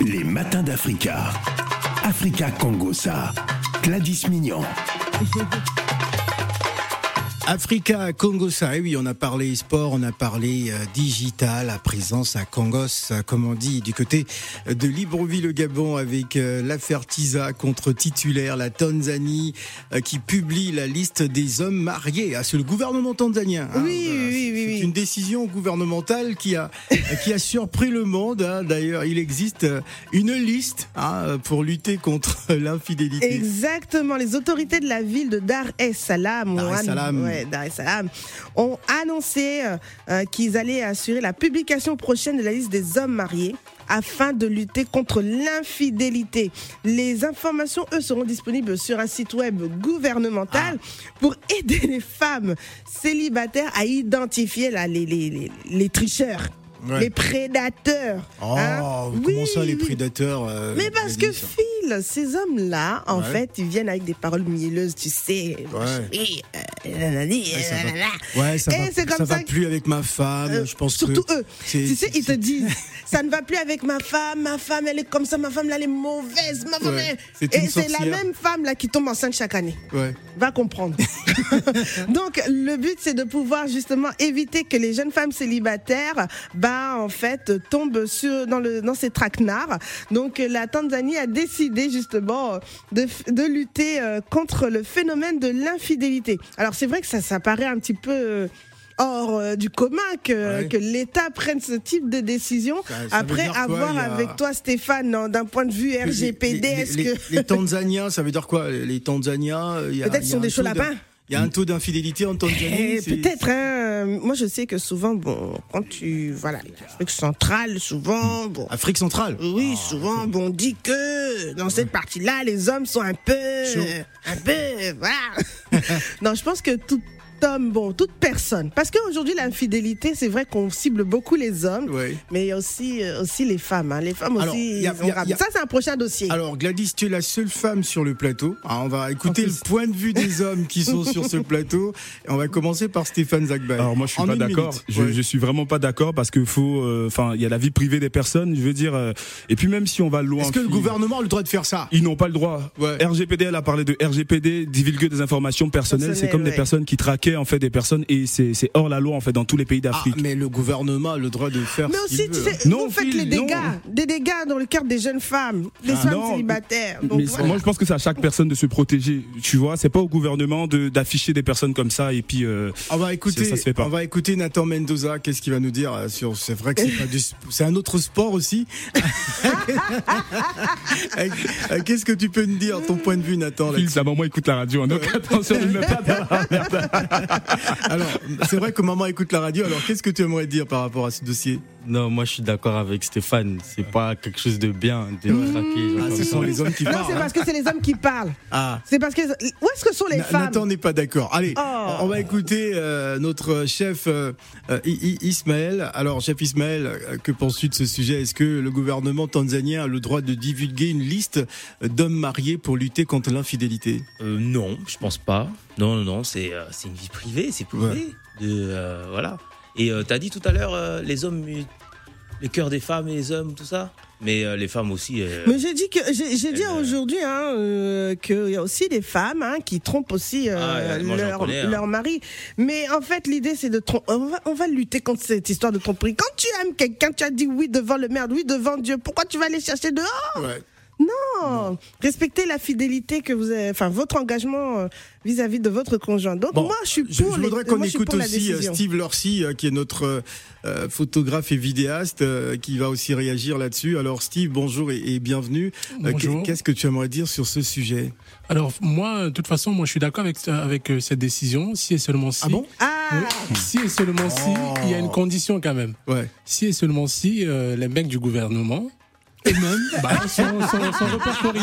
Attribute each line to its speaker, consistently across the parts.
Speaker 1: Les matins d'Africa. Africa Congosa. Gladys Mignon.
Speaker 2: Africa Congo ça, oui, on a parlé sport, on a parlé euh, digital, à présence à Congos, euh, comme on dit, du côté de Libreville, le Gabon, avec euh, l'affaire Tisa contre titulaire, la Tanzanie, qui publie la liste des hommes mariés. Ah, c'est le gouvernement tanzanien. hein.
Speaker 3: Oui, oui, oui,
Speaker 2: C'est
Speaker 3: oui.
Speaker 2: une décision gouvernementale qui a, qui a surpris le monde. hein. D'ailleurs, il existe une liste hein, pour lutter contre l'infidélité.
Speaker 3: Exactement. Les autorités de la ville de Dar es Salaam,
Speaker 2: Dar es Salaam.
Speaker 3: ouais, Dar es Salaam, ont annoncé euh, euh, qu'ils allaient assurer la publication prochaine de la liste des hommes mariés afin de lutter contre l'infidélité. Les informations, eux, seront disponibles sur un site web gouvernemental pour aider les femmes célibataires à identifier là, les, les, les, les tricheurs,
Speaker 2: Ouais.
Speaker 3: les prédateurs.
Speaker 2: Oh,
Speaker 3: hein.
Speaker 2: comment ça, les prédateurs euh,
Speaker 3: Mais parce que Phil, ces hommes-là, en
Speaker 2: Ouais.
Speaker 3: fait, ils viennent avec des paroles mielleuses, tu sais.
Speaker 2: Ouais.
Speaker 3: euh,
Speaker 2: Ouais, ça va-
Speaker 3: comme
Speaker 2: ça
Speaker 3: ça
Speaker 2: va
Speaker 3: que-
Speaker 2: plus avec ma femme.
Speaker 3: Euh,
Speaker 2: je pense
Speaker 3: surtout
Speaker 2: que
Speaker 3: eux. Tu sais, ils te disent, ça ne va plus avec ma femme, ma femme, elle est comme ça, ma femme, là, elle est mauvaise, ma femme,
Speaker 2: Ouais,
Speaker 3: elle- Et c'est la même femme, là, qui tombe enceinte chaque année.
Speaker 2: Ouais.
Speaker 3: Va comprendre. Donc, le but, c'est de pouvoir justement éviter que les jeunes femmes célibataires, bah, en fait, tombent sur, dans, le, dans ces traquenards. Donc, la Tanzanie a décidé justement de, de lutter euh, contre le phénomène de l'infidélité. Alors, c'est vrai que ça, ça paraît un petit peu euh, hors euh, du commun que,
Speaker 2: Ouais.
Speaker 3: que l'État prenne ce type de décision.
Speaker 2: Ça- ça veut
Speaker 3: Après,
Speaker 2: quoi,
Speaker 3: avoir
Speaker 2: a-
Speaker 3: avec toi, Stéphane, non, d'un point de vue
Speaker 2: Les-
Speaker 3: RGPD,
Speaker 2: les,
Speaker 3: est-ce
Speaker 2: les-
Speaker 3: que...
Speaker 2: les Tanzaniens, ça veut dire quoi Les Tanzaniens, il y a-
Speaker 3: Peut-être sont des chauds lapins.
Speaker 2: Il y a un taux d'infidélité en Tanzanie.
Speaker 3: Eh, Peut-être, hein. Moi, je sais que souvent, bon, quand tu, voilà, l'Afrique centrale, souvent, bon.
Speaker 2: Afrique centrale.
Speaker 3: Oui, souvent, bon, on dit que dans cette partie-là, les hommes sont un peu, un peu, voilà. non, je pense que tout homme, bon, toute personne, parce qu'aujourd'hui, l'infidélité, c'est vrai qu'on cible beaucoup les hommes,
Speaker 2: Ouais.
Speaker 3: mais il y a aussi, euh, aussi les femmes. hein. Les femmes
Speaker 2: Alors,
Speaker 3: aussi,
Speaker 2: il y a- y a- y
Speaker 3: ça, c'est un prochain dossier.
Speaker 2: Alors Gladys, tu es la seule femme sur le plateau. Ah, on va écouter le point de vue des hommes qui sont sur ce plateau. Et on va commencer par Stéphane Zagbaï.
Speaker 4: Alors moi je suis
Speaker 2: En
Speaker 4: pas d'accord. Je,
Speaker 2: Ouais.
Speaker 4: je suis vraiment pas d'accord parce que faut, euh, enfin il y a la vie privée des personnes. Je veux dire, euh, et puis même si on va loin.
Speaker 2: Est-ce que le gouvernement a le droit de faire ça?
Speaker 4: Ils n'ont pas le droit.
Speaker 2: Ouais.
Speaker 4: RGPD, elle a parlé de RGPD, divulguer des informations personnelles. C'est comme
Speaker 3: ouais.
Speaker 4: des personnes qui en fait des personnes et c'est hors la loi en fait dans tous les pays
Speaker 2: Ah,
Speaker 4: d'Afrique.
Speaker 2: mais le gouvernement a le droit de faire
Speaker 3: Mais
Speaker 2: ce
Speaker 3: aussi,
Speaker 2: veut.
Speaker 3: sais,
Speaker 4: Non,
Speaker 3: vous faites les dégâts,
Speaker 4: non.
Speaker 3: des dégâts dans le cœur des jeunes femmes, des
Speaker 4: Ah,
Speaker 3: femmes
Speaker 4: non,
Speaker 3: célibataires. Donc,
Speaker 4: mais
Speaker 3: voilà.
Speaker 4: moi je pense que c'est à chaque personne de se protéger. Tu vois, c'est pas au gouvernement de d'afficher des personnes comme ça et puis. euh,
Speaker 2: On va écouter,
Speaker 4: Ça se fait pas.
Speaker 2: on va écouter Nathan Mendoza. Qu'est-ce qu'il va nous dire euh, sur C'est vrai que c'est un autre sport aussi? Euh, Qu'est-ce que tu peux nous dire, ton point de vue, Nathan
Speaker 4: Phil,
Speaker 2: là-dessus?
Speaker 4: sa maman écoute la radio, hein, donc attention, ne me mets pas dans la merde.
Speaker 2: Alors, c'est vrai que maman écoute la radio. Alors, qu'est-ce que tu aimerais dire par rapport à ce dossier?
Speaker 5: Non, moi je suis d'accord avec Stéphane. C'est pas quelque chose de bien de traquer.
Speaker 2: Ah,
Speaker 5: comme
Speaker 2: ce
Speaker 5: ça.
Speaker 2: sont les hommes qui
Speaker 3: Non, c'est
Speaker 2: hein.
Speaker 3: parce que c'est les hommes qui parlent.
Speaker 2: Ah.
Speaker 3: C'est parce que où est-ce que sont les
Speaker 2: Na-
Speaker 3: femmes
Speaker 2: Nathan n'est pas d'accord. Allez,
Speaker 3: Oh.
Speaker 2: on va écouter euh, notre chef euh, euh, I- I- Ismaël. Alors, chef Ismaël, que penses-tu de ce sujet? Est-ce que le gouvernement tanzanien a le droit de divulguer une liste d'hommes mariés pour lutter contre l'infidélité?
Speaker 6: Euh, non, je pense pas. Non, non, non, c'est euh, c'est une vie privée, c'est privé.
Speaker 2: Ouais.
Speaker 6: De, euh, voilà. Et euh, t'as dit tout à l'heure, euh, les hommes, euh, le cœur des femmes et les hommes, tout ça? Mais euh, les femmes aussi. euh,
Speaker 3: Mais j'ai dit que j'ai dit
Speaker 6: Euh,
Speaker 3: aujourd'hui hein, euh, qu'il y a aussi des femmes hein, qui trompent aussi euh,
Speaker 6: Ah, moi,
Speaker 3: leur,
Speaker 6: connais, hein.
Speaker 3: leur mari. Mais en fait, l'idée c'est de tromper. On va, on va lutter contre cette histoire de tromperie. Quand tu aimes quelqu'un, tu as dit oui devant le merde, oui devant Dieu. Pourquoi tu vas aller chercher dehors?
Speaker 2: Ouais.
Speaker 3: Non, respectez la fidélité que vous avez, enfin votre engagement euh, vis-à-vis de votre conjoint. Donc
Speaker 2: Bon,
Speaker 3: moi, je suis
Speaker 2: Je,
Speaker 3: pour.
Speaker 2: je
Speaker 3: les-
Speaker 2: voudrais qu'on
Speaker 3: je
Speaker 2: écoute aussi euh. Steve Lorcy, euh, qui est notre euh, photographe et vidéaste, euh, qui va aussi réagir là-dessus. Alors, Steve, bonjour et, et bienvenue. Euh,
Speaker 7: Bonjour.
Speaker 2: Qu'est-ce que tu aimerais dire sur ce sujet?
Speaker 7: Alors moi, de toute façon, moi je suis d'accord avec avec euh, cette décision, si et seulement si.
Speaker 2: Ah bon?
Speaker 3: Ah,
Speaker 7: Oui. Si et seulement si, il y a une condition quand même.
Speaker 2: Ouais.
Speaker 7: Si et seulement si euh, les mecs du gouvernement eux-mêmes bah, sont, sont, sont répertoriés.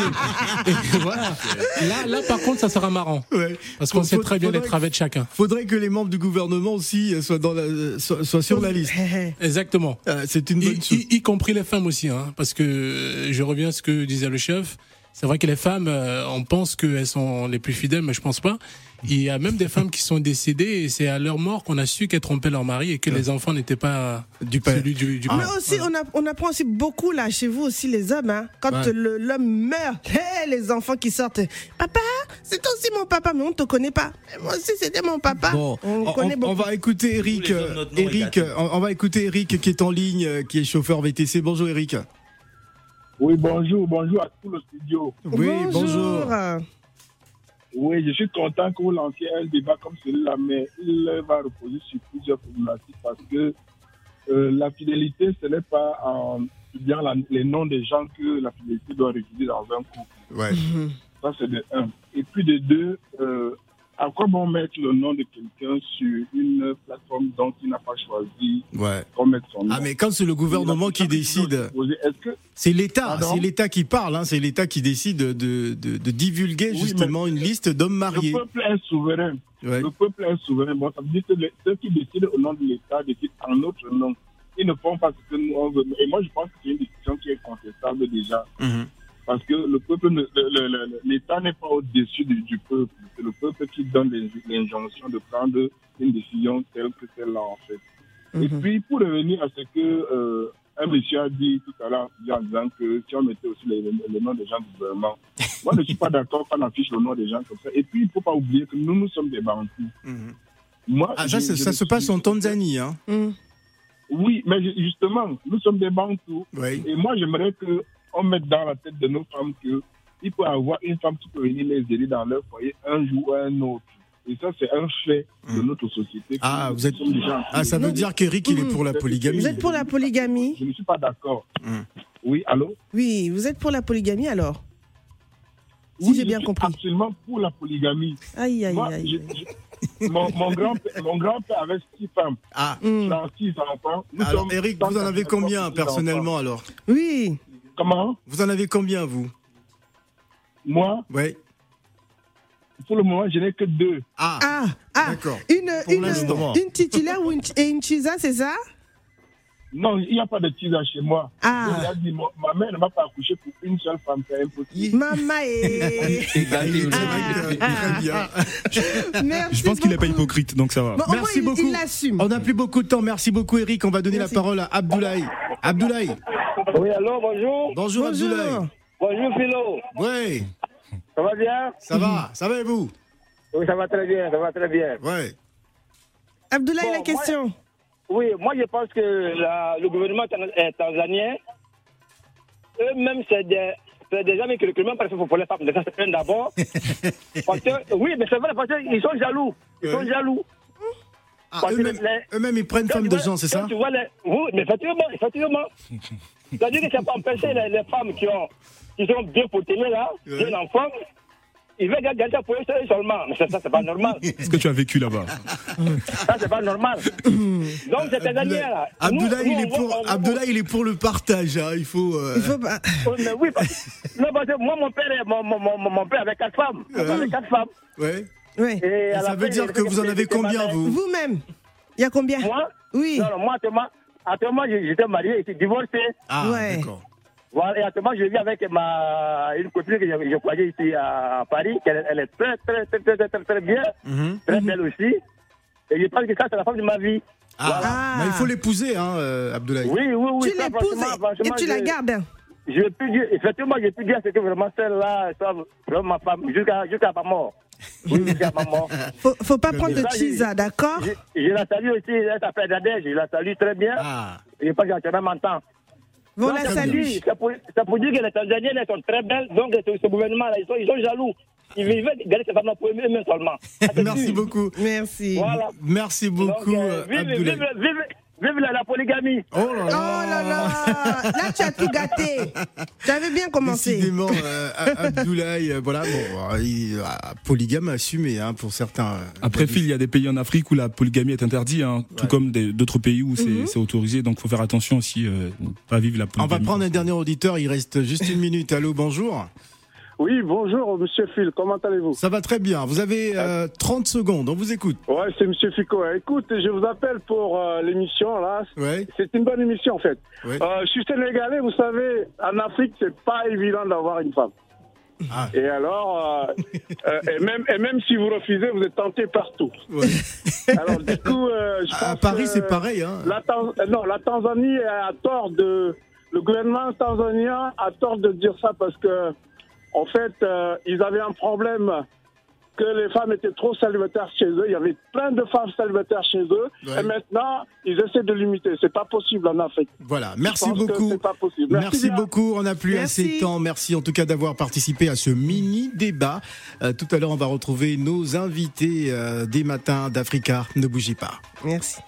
Speaker 7: Et voilà. Là, là, par contre, ça sera marrant.
Speaker 2: ouais.
Speaker 7: Parce qu'on sait très bien les travées de chacun.
Speaker 2: Faudrait que les membres du gouvernement aussi euh, soient, dans la, euh, soient, soient sur la liste.
Speaker 7: Exactement.
Speaker 2: Euh, C'est une
Speaker 7: Y,
Speaker 2: bonne chose.
Speaker 7: y- y compris les femmes aussi, hein, parce que euh, je reviens à ce que disait le chef. C'est vrai que les femmes, euh, on pense qu'elles sont les plus fidèles, mais je pense pas. Il y a même des femmes qui sont décédées et c'est à leur mort qu'on a su qu'elles trompaient leur mari et que les enfants n'étaient pas
Speaker 2: Du père.
Speaker 7: celui du, du
Speaker 3: Mais aussi, on, a- on apprend aussi beaucoup là chez vous aussi les hommes. Hein, quand
Speaker 2: Ouais.
Speaker 3: l'homme meurt, hé, les enfants qui sortent. Papa, c'est toi aussi mon papa, mais on te connaît pas. Mais moi aussi c'était mon papa.
Speaker 2: Bon,
Speaker 3: on,
Speaker 2: on,
Speaker 3: connaît
Speaker 2: on-
Speaker 3: beaucoup.
Speaker 2: on va écouter Eric.
Speaker 6: Hommes,
Speaker 2: Eric, on va écouter Eric qui est en ligne, euh, qui est chauffeur VTC. Bonjour Eric.
Speaker 8: Oui, bonjour, bonjour à tout le studio.
Speaker 2: Oui, bonjour.
Speaker 8: Oui, je suis content que vous lanciez un débat comme celui-là, mais il va reposer sur plusieurs problématiques parce que euh, la fidélité, ce n'est pas en étudiant la- les noms des gens que la fidélité doit résider dans un couple.
Speaker 2: Ouais.
Speaker 8: Ça, c'est de un. Et puis de deux, euh, à quoi bon mettre le nom de quelqu'un sur une plateforme dont il n'a pas choisi
Speaker 2: Ouais.
Speaker 8: pour mettre son nom?
Speaker 2: Ah mais quand c'est le gouvernement qui décide, c'est l'État, c'est l'État qui parle, hein, c'est l'État qui décide de, de, de divulguer
Speaker 8: Oui,
Speaker 2: justement une liste d'hommes
Speaker 8: le
Speaker 2: mariés.
Speaker 8: peuple est souverain
Speaker 2: Ouais.
Speaker 8: Le peuple est souverain. Bon, ça veut dire que les- ceux qui décident au nom de l'État décident en notre nom. Ils ne font pas ce que nous on veut. Et moi, je pense que c'est une décision qui est contestable déjà.
Speaker 2: Mhm.
Speaker 8: Parce que le peuple, l'État n'est pas au-dessus du, du peuple. C'est le peuple qui donne l'injonction de prendre une décision telle que celle-là, en fait. Et
Speaker 3: Mhm.
Speaker 8: puis, pour revenir à ce que euh, un monsieur a dit tout à l'heure, en disant que si on mettait aussi les, les noms des gens du gouvernement, moi, je ne suis pas d'accord qu'on affiche le nom des gens comme ça. Et puis, il ne faut pas oublier que nous, nous sommes des Bantous.
Speaker 2: Mhm.
Speaker 8: Moi,
Speaker 2: Ah, ça,
Speaker 8: je-
Speaker 2: c'est-
Speaker 8: je
Speaker 2: ça se passe
Speaker 8: suis-
Speaker 2: en Tanzanie. Hein.
Speaker 3: Mm.
Speaker 8: Oui, mais ju- justement, nous sommes des Bantous.
Speaker 2: Oui.
Speaker 8: Et moi, j'aimerais qu'on mette dans la tête de nos femmes que il peut y avoir une femme qui peut venir les aider dans leur foyer un jour ou un autre. Et ça, c'est un fait de notre société.
Speaker 2: Ah,
Speaker 8: que
Speaker 2: vous êtes- Ah, ça veut dire qu'Eric, il est pour la polygamie.
Speaker 3: Vous êtes pour la polygamie
Speaker 8: Je ne suis pas d'accord.
Speaker 2: Hmm.
Speaker 8: Oui, allô
Speaker 3: Oui, vous êtes pour la polygamie alors Si
Speaker 8: Oui,
Speaker 3: j'ai
Speaker 8: je
Speaker 3: bien compris.
Speaker 8: absolument pour la polygamie.
Speaker 3: Aïe, aïe,
Speaker 8: Moi,
Speaker 3: aïe.
Speaker 8: je- je- mon, mon grand-père avait six femmes,
Speaker 2: Ah,
Speaker 8: six enfants. Nous
Speaker 2: alors Eric, vous en avez
Speaker 8: 184
Speaker 2: combien personnellement alors?
Speaker 3: Oui.
Speaker 8: Comment?
Speaker 2: Vous en avez combien vous?
Speaker 8: Moi,
Speaker 2: Ouais.
Speaker 8: pour le moment, je n'ai que deux.
Speaker 2: Ah,
Speaker 3: Ah, ah.
Speaker 2: d'accord.
Speaker 3: Une, une, une titulaire ou une, et une chisa, c'est ça?
Speaker 8: Non, il n'y a pas de tisa chez moi.
Speaker 3: Ah.
Speaker 8: Il a dit, ma ma mère ne m'a pas accouché pour une seule femme, c'est impossible.
Speaker 3: Maman
Speaker 2: est très, très bien.
Speaker 3: Merci
Speaker 4: Je pense qu'il n'est pas hypocrite, donc ça va.
Speaker 3: Bon, au moins,
Speaker 2: Merci beaucoup.
Speaker 3: Il l'assume.
Speaker 2: On n'a plus beaucoup de temps. Merci beaucoup, Eric. On va donner
Speaker 3: Merci.
Speaker 2: la parole à Abdoulaye. Abdoulaye.
Speaker 9: Oui, allô, bonjour.
Speaker 2: Bonjour, Abdoulaye.
Speaker 3: Bonjour.
Speaker 9: Bonjour, Philo.
Speaker 2: Ouais,
Speaker 9: Ça va bien?
Speaker 2: Ça va. Ça va et vous?
Speaker 9: Oui, ça va très bien, ça va très bien.
Speaker 2: Ouais.
Speaker 3: Abdoulaye,
Speaker 9: Bon,
Speaker 3: la question.
Speaker 9: Oui, moi, je pense que la- le gouvernement tan- tanzanien, eux-mêmes, c'est des, c'est des amis qui recrutent même pour, pour les femmes. Ça, c'est un d'abord. Parce que- oui, mais c'est vrai, parce qu'ils sont jaloux. Ils sont jaloux.
Speaker 2: Ah,
Speaker 9: Parce
Speaker 2: eux-mêmes,
Speaker 9: les-
Speaker 2: eux-mêmes, ils prennent femme de gens, c'est ça?
Speaker 9: tu vois les, oui, mais effectivement, effectivement. C'est-à-dire que c'est pas empêcher les, les femmes qui, ont, qui sont bien potées là,
Speaker 2: Ouais.
Speaker 9: enfants, ils veulent garder ça pour eux seulement. Mais ça, ça c'est pas normal.
Speaker 4: Est-ce que tu as vécu là-bas?
Speaker 9: Ça, c'est pas normal. Donc, c'est des
Speaker 2: Abdoulaye,
Speaker 9: là.
Speaker 2: Abdoulaye,
Speaker 9: Nous,
Speaker 2: il est pour, Abdoulaye, il est pour le partage. hein. Il faut. euh,
Speaker 3: Il faut pas...
Speaker 9: Oui, mais oui, parce, non, parce que moi, mon père, mon, mon, mon, mon père avait quatre femmes. Mon père avait quatre femmes.
Speaker 2: Ouais.
Speaker 3: Oui.
Speaker 9: Et
Speaker 2: ça veut
Speaker 9: fin,
Speaker 2: dire que vous en avez combien, vous?
Speaker 3: Vous-même, il y a combien?
Speaker 9: Moi?
Speaker 3: Oui.
Speaker 9: Non, non, moi, actuellement, j'étais marié, j'étais divorcé.
Speaker 2: Ah,
Speaker 3: Ouais.
Speaker 2: d'accord.
Speaker 9: Voilà, et actuellement, je vis avec ma, une copine que je, je croyais ici à, Paris, qu'elle elle est très, très, très, très, très, très, très bien,
Speaker 2: Mhm.
Speaker 9: très belle aussi. Et je pense que ça, c'est la femme de ma vie.
Speaker 2: Ah,
Speaker 3: Ah.
Speaker 2: mais il faut l'épouser, hein, euh, Abdoulaye.
Speaker 9: Oui, oui, oui.
Speaker 3: Tu
Speaker 9: ça,
Speaker 3: l'épouses
Speaker 9: franchement,
Speaker 3: et- tu la
Speaker 9: je-
Speaker 3: gardes.
Speaker 9: Je peux dire, effectivement, je peux dire ce que vraiment celle-là soit vraiment ma femme jusqu'à jusqu'à ma mort. Oui.
Speaker 3: Faut, faut pas prendre de chisa, d'accord
Speaker 9: Je, je la salue aussi, elle s'appelle Nadège, je la salue très bien.
Speaker 2: Ah,
Speaker 9: je pense qu'elle même m'entend.
Speaker 3: Vous
Speaker 9: Donc,
Speaker 3: la
Speaker 9: ça
Speaker 3: salue.
Speaker 9: dit- C'est pour, pour dire que les Tanzaniennes elles sont très belles, donc ce, gouvernement-là, ils sont, ils sont jaloux. Ils veulent garder ces femmes pour eux-mêmes seulement. C'est
Speaker 2: merci beaucoup.
Speaker 3: Merci.
Speaker 9: Voilà.
Speaker 2: Merci
Speaker 9: Donc,
Speaker 2: beaucoup,
Speaker 9: euh,
Speaker 2: euh,
Speaker 9: vive, vive, vive, vive la, la polygamie.
Speaker 2: Oh là
Speaker 3: Oh là là Là, tu as tout gâté. Tu avais bien commencé.
Speaker 2: Décidément, euh, Abdoulaye, euh, voilà, bon, euh, il, euh, polygame assumé hein, pour certains.
Speaker 4: Après, Phil, il y a des pays en Afrique où la polygamie est interdite, hein, tout comme d'autres pays où c'est c'est autorisé. Donc, faut faire attention aussi, euh, pas vivre la
Speaker 2: On
Speaker 4: polygamie.
Speaker 2: va prendre un dernier auditeur, il reste juste une minute. Allô, bonjour.
Speaker 10: Oui, bonjour, monsieur Phil, comment allez-vous
Speaker 2: Ça va très bien. Vous avez euh, 30 secondes, on vous écoute.
Speaker 10: Ouais, c'est monsieur Fico. Écoute, je vous appelle pour euh, l'émission, là.
Speaker 2: Ouais,
Speaker 10: C'est une bonne émission, en fait.
Speaker 2: ouais.
Speaker 10: Euh, je suis sénégalais, vous savez, en Afrique, c'est pas évident d'avoir une femme.
Speaker 2: Ah.
Speaker 10: Et alors, euh, et, même, et même si vous refusez, vous êtes tenté partout.
Speaker 2: Ouais.
Speaker 10: Alors du coup,
Speaker 2: À Paris, c'est pareil. Hein.
Speaker 10: La non, la Tanzanie a tort de. Le gouvernement tanzanien a tort de dire ça parce que, en fait, euh, ils avaient un problème que les femmes étaient trop célibataires chez eux. Il y avait plein de femmes célibataires chez eux.
Speaker 2: Ouais.
Speaker 10: Et maintenant, ils essaient de limiter. C'est pas possible en Afrique.
Speaker 2: Voilà, merci beaucoup.
Speaker 10: c'est pas possible.
Speaker 2: Merci, beaucoup, on n'a plus
Speaker 3: Merci.
Speaker 2: assez de temps. Merci en tout cas d'avoir participé à ce mini débat. Euh, tout à l'heure, on va retrouver nos invités euh, des matins d'Africa. Ne bougez pas.
Speaker 3: Merci.